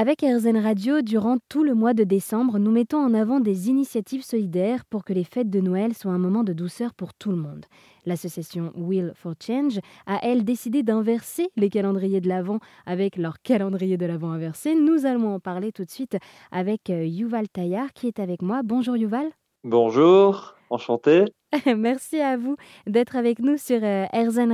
Avec RZN Radio, durant tout le mois de décembre, nous mettons en avant des initiatives solidaires pour que les fêtes de Noël soient un moment de douceur pour tout le monde. L'association Will for Change a, elle, décidé d'inverser les calendriers de l'Avent avec leur calendrier de l'Avent inversé. Nous allons en parler tout de suite avec euh, Yuval Tayar qui est avec moi. Bonjour Yuval. Bonjour, enchanté. Merci à vous d'être avec nous sur euh,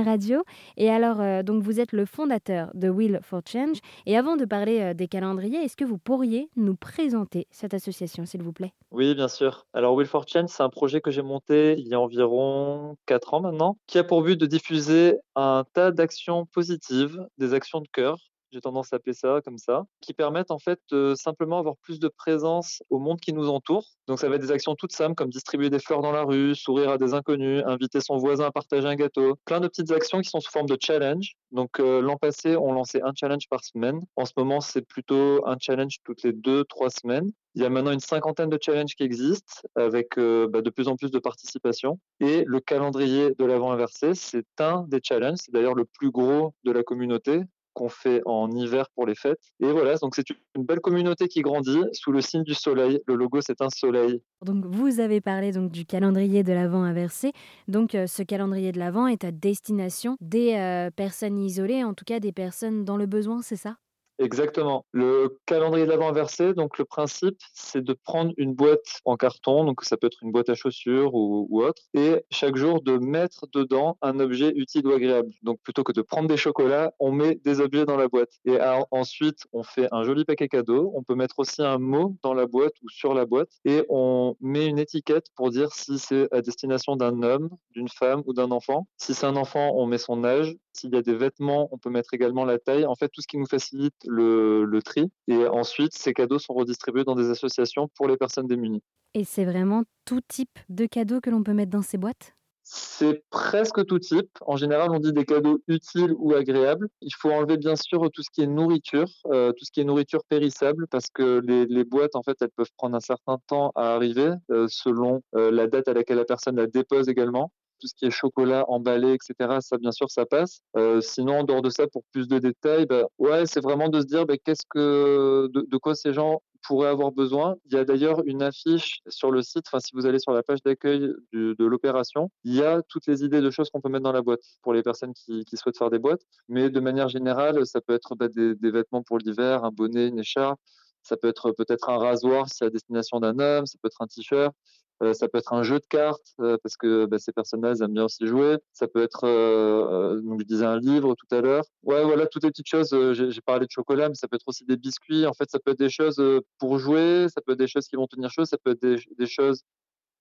Radio. Et alors, euh, donc vous êtes le fondateur de Will for Change. Et avant de parler euh, des calendriers, est-ce que vous pourriez nous présenter cette association, s'il vous plaît? Oui, bien sûr. Alors, Will for Change, c'est un projet que j'ai monté il y a environ 4 ans maintenant, qui a pour but de diffuser un tas d'actions positives, des actions de cœur, j'ai tendance à appeler ça comme ça, qui permettent en fait de simplement avoir plus de présence au monde qui nous entoure. Donc ça va être des actions toutes simples comme distribuer des fleurs dans la rue, sourire à des inconnus, inviter son voisin à partager un gâteau, plein de petites actions qui sont sous forme de challenge. Donc euh, l'an passé, on lançait un challenge par semaine. En ce moment, c'est plutôt un challenge toutes les deux, trois semaines. Il y a maintenant une cinquantaine de challenges qui existent avec euh, bah, de plus en plus de participation. Et le calendrier de l'avant inversé, c'est un des challenges. C'est d'ailleurs le plus gros de la communauté qu'on fait en hiver pour les fêtes. Et voilà, donc c'est une belle communauté qui grandit sous le signe du soleil. Le logo, c'est un soleil. Donc vous avez parlé donc du calendrier de l'Avent inversé. Donc euh, ce calendrier de l'Avent est à destination des euh, personnes isolées, en tout cas des personnes dans le besoin, c'est ça? Exactement. Le calendrier de l'avant inversé, donc le principe, c'est de prendre une boîte en carton, donc ça peut être une boîte à chaussures ou, autre, et chaque jour de mettre dedans un objet utile ou agréable. Donc plutôt que de prendre des chocolats, on met des objets dans la boîte. Et ensuite, on fait un joli paquet cadeau. On peut mettre aussi un mot dans la boîte ou sur la boîte, et on met une étiquette pour dire si c'est à destination d'un homme, d'une femme ou d'un enfant. Si c'est un enfant, on met son âge. S'il y a des vêtements, on peut mettre également la taille. En fait, tout ce qui nous facilite le, tri. Et ensuite, ces cadeaux sont redistribués dans des associations pour les personnes démunies. Et c'est vraiment tout type de cadeaux que l'on peut mettre dans ces boîtes? C'est presque tout type. En général, on dit des cadeaux utiles ou agréables. Il faut enlever bien sûr tout ce qui est nourriture, euh, tout ce qui est nourriture périssable, parce que les, boîtes, en fait, elles peuvent prendre un certain temps à arriver, euh, selon euh, la date à laquelle la personne la dépose également tout ce qui est chocolat emballé, etc. Ça, bien sûr, ça passe. Euh, sinon, en dehors de ça, pour plus de détails, bah, ouais, c'est vraiment de se dire bah, qu'est-ce que, de, quoi ces gens pourraient avoir besoin. Il y a d'ailleurs une affiche sur le site. Enfin, si vous allez sur la page d'accueil de l'opération, il y a toutes les idées de choses qu'on peut mettre dans la boîte pour les personnes qui, souhaitent faire des boîtes. Mais de manière générale, ça peut être bah, des, des vêtements pour l'hiver, un bonnet, une écharpe. Ça peut être peut-être un rasoir si à destination d'un homme, ça peut être un t-shirt, euh, ça peut être un jeu de cartes euh, parce que bah, ces personnes-là aiment bien aussi jouer. Ça peut être, euh, donc je disais un livre tout à l'heure. Ouais, voilà, toutes les petites choses. J'ai parlé de chocolat, mais ça peut être aussi des biscuits. En fait, ça peut être des choses pour jouer, ça peut être des choses qui vont tenir chaud, ça peut être des, des choses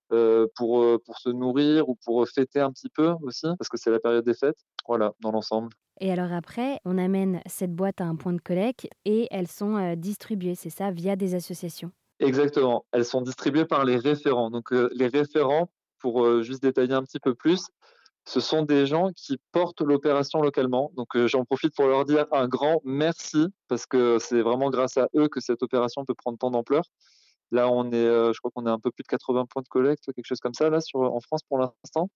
pour, pour se nourrir ou pour fêter un petit peu aussi, parce que c'est la période des fêtes. Voilà, dans l'ensemble. Et alors après, on amène cette boîte à un point de collecte et elles sont distribuées, c'est ça, via des associations Exactement. Elles sont distribuées par les référents. Donc, euh, les référents, pour euh, juste détailler un petit peu plus, ce sont des gens qui portent l'opération localement. Donc, euh, j'en profite pour leur dire un grand merci parce que c'est vraiment grâce à eux que cette opération peut prendre tant d'ampleur. Là, on est, je crois qu'on est un peu plus de 80 points de collecte, quelque chose comme ça, là, sur, en France pour l'instant.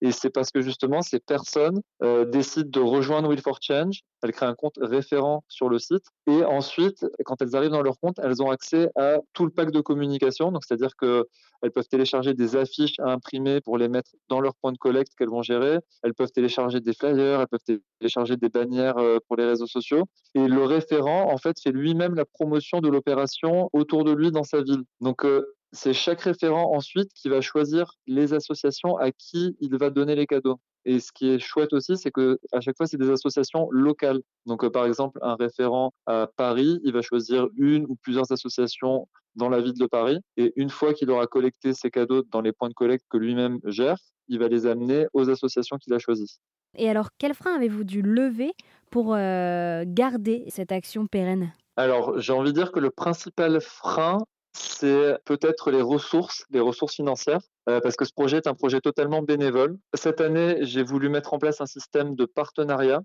Et c'est parce que justement, ces personnes décident de rejoindre Will for Change. Elles créent un compte référent sur le site. Et ensuite, quand elles arrivent dans leur compte, elles ont accès à tout le pack de communication. Donc, c'est-à-dire qu'elles peuvent télécharger des affiches à imprimer pour les mettre dans leur point de collecte qu'elles vont gérer. Elles peuvent télécharger des flyers, elles peuvent télécharger des bannières pour les réseaux sociaux. Et le référent, en fait, fait lui-même la promotion de l'opération autour de lui dans sa ville. Donc, euh, c'est chaque référent ensuite qui va choisir les associations à qui il va donner les cadeaux. Et ce qui est chouette aussi, c'est que à chaque fois, c'est des associations locales. Donc, euh, par exemple, un référent à Paris, il va choisir une ou plusieurs associations dans la ville de Paris. Et une fois qu'il aura collecté ses cadeaux dans les points de collecte que lui-même gère, il va les amener aux associations qu'il a choisies. Et alors, quel frein avez-vous dû lever pour euh, garder cette action pérenne? Alors, j'ai envie de dire que le principal frein, c'est peut-être les ressources, les ressources financières, euh, parce que ce projet est un projet totalement bénévole. Cette année, j'ai voulu mettre en place un système de partenariat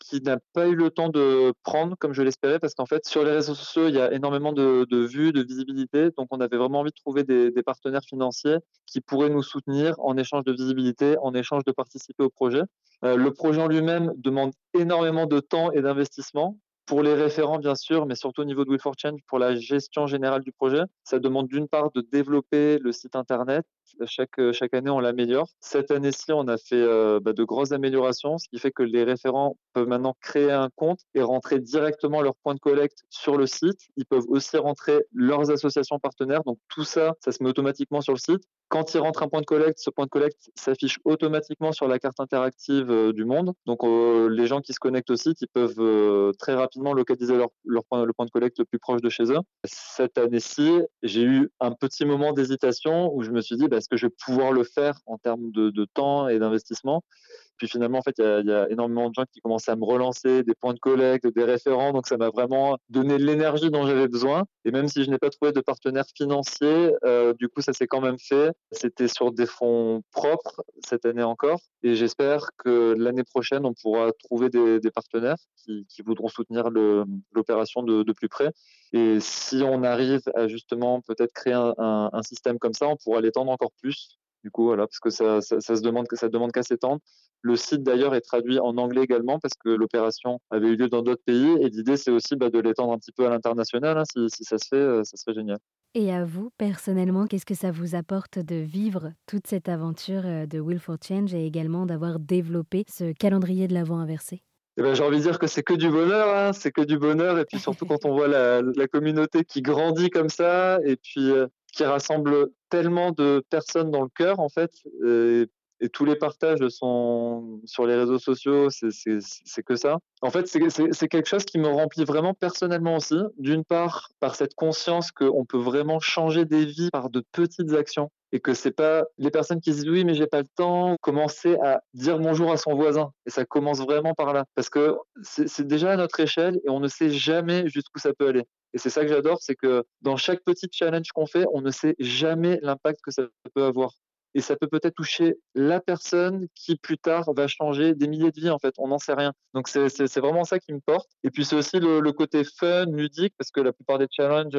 qui n'a pas eu le temps de prendre comme je l'espérais, parce qu'en fait, sur les réseaux sociaux, il y a énormément de, vues, de visibilité. Donc, on avait vraiment envie de trouver des, partenaires financiers qui pourraient nous soutenir en échange de visibilité, en échange de participer au projet. Euh, le projet en lui-même demande énormément de temps et d'investissement. Pour les référents, bien sûr, mais surtout au niveau de Will for Change, pour la gestion générale du projet, ça demande d'une part de développer le site internet. Chaque, chaque année, on l'améliore. Cette année-ci, on a fait euh, bah, de grosses améliorations, ce qui fait que les référents peuvent maintenant créer un compte et rentrer directement leur point de collecte sur le site. Ils peuvent aussi rentrer leurs associations partenaires. Donc tout ça, ça se met automatiquement sur le site. Quand ils rentrent un point de collecte, ce point de collecte s'affiche automatiquement sur la carte interactive euh, du monde. Donc euh, les gens qui se connectent au site, ils peuvent très rapidement localiser leur, point, le point de collecte le plus proche de chez eux. Cette année-ci, j'ai eu un petit moment d'hésitation où je me suis dit, bah, est-ce que je vais pouvoir le faire en termes de temps et d'investissement? Puis finalement, en fait, il y, a énormément de gens qui commençaient à me relancer, des points de collecte, des référents. Donc, ça m'a vraiment donné l'énergie dont j'avais besoin. Et même si je n'ai pas trouvé de partenaire financier, euh, du coup, ça s'est quand même fait. C'était sur des fonds propres cette année encore. Et j'espère que l'année prochaine, on pourra trouver des, partenaires qui, voudront soutenir l'opération de, plus près. Et si on arrive à justement peut-être créer un, un système comme ça, on pourra l'étendre encore plus du coup, voilà, parce que ça, ça, se demande que ça demande qu'à s'étendre. Le site d'ailleurs est traduit en anglais également parce que l'opération avait eu lieu dans d'autres pays et l'idée c'est aussi bah, de l'étendre un petit peu à l'international. Hein, si, si, ça se fait, euh, ça serait génial. Et à vous, personnellement, qu'est-ce que ça vous apporte de vivre toute cette aventure euh, de Will for Change et également d'avoir développé ce calendrier de l'avant inversé? Eh ben, j'ai envie de dire que c'est que du bonheur, hein, c'est que du bonheur. Et puis surtout quand on voit la, la, communauté qui grandit comme ça, et puis euh, qui rassemble tellement de personnes dans le cœur, en fait. Et, tous les partages sont sur les réseaux sociaux, c'est que ça. En fait, c'est quelque chose qui me remplit vraiment personnellement aussi. D'une part, par cette conscience qu'on peut vraiment changer des vies par de petites actions et que c'est pas les personnes qui disent oui mais j'ai pas le temps commencer à dire bonjour à son voisin et ça commence vraiment par là parce que c'est déjà à notre échelle et on ne sait jamais jusqu'où ça peut aller et c'est ça que j'adore, c'est que dans chaque petit challenge qu'on fait, on ne sait jamais l'impact que ça peut avoir. Et ça peut peut-être toucher la personne qui plus tard va changer des milliers de vies en fait. On n'en sait rien. Donc c'est vraiment ça qui me porte. Et puis c'est aussi le, côté fun, ludique, parce que la plupart des challenges,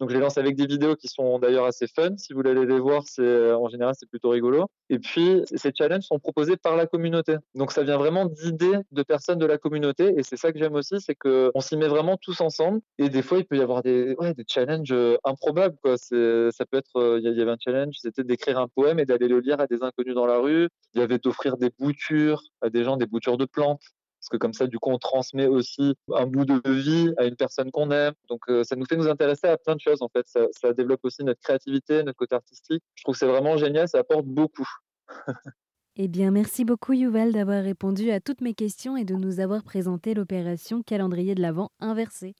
donc je les lance avec des vidéos qui sont d'ailleurs assez fun. Si vous voulez les voir, c'est euh, en général c'est plutôt rigolo. Et puis ces challenges sont proposés par la communauté. Donc ça vient vraiment d'idées de personnes de la communauté et c'est ça que j'aime aussi, c'est que on s'y met vraiment tous ensemble. Et des fois il peut y avoir des ouais, des challenges euh, improbables quoi. C'est ça peut être euh, il y avait un challenge, c'était d'écrire un poème et d'aller le lire à des inconnus dans la rue. Il y avait d'offrir des boutures à des gens, des boutures de plantes parce que comme ça, du coup, on transmet aussi un bout de vie à une personne qu'on aime. Donc, euh, ça nous fait nous intéresser à plein de choses, en fait. Ça, ça développe aussi notre créativité, notre côté artistique. Je trouve que c'est vraiment génial, ça apporte beaucoup. eh bien, merci beaucoup, Yuval, d'avoir répondu à toutes mes questions et de nous avoir présenté l'opération calendrier de l'Avent inversé.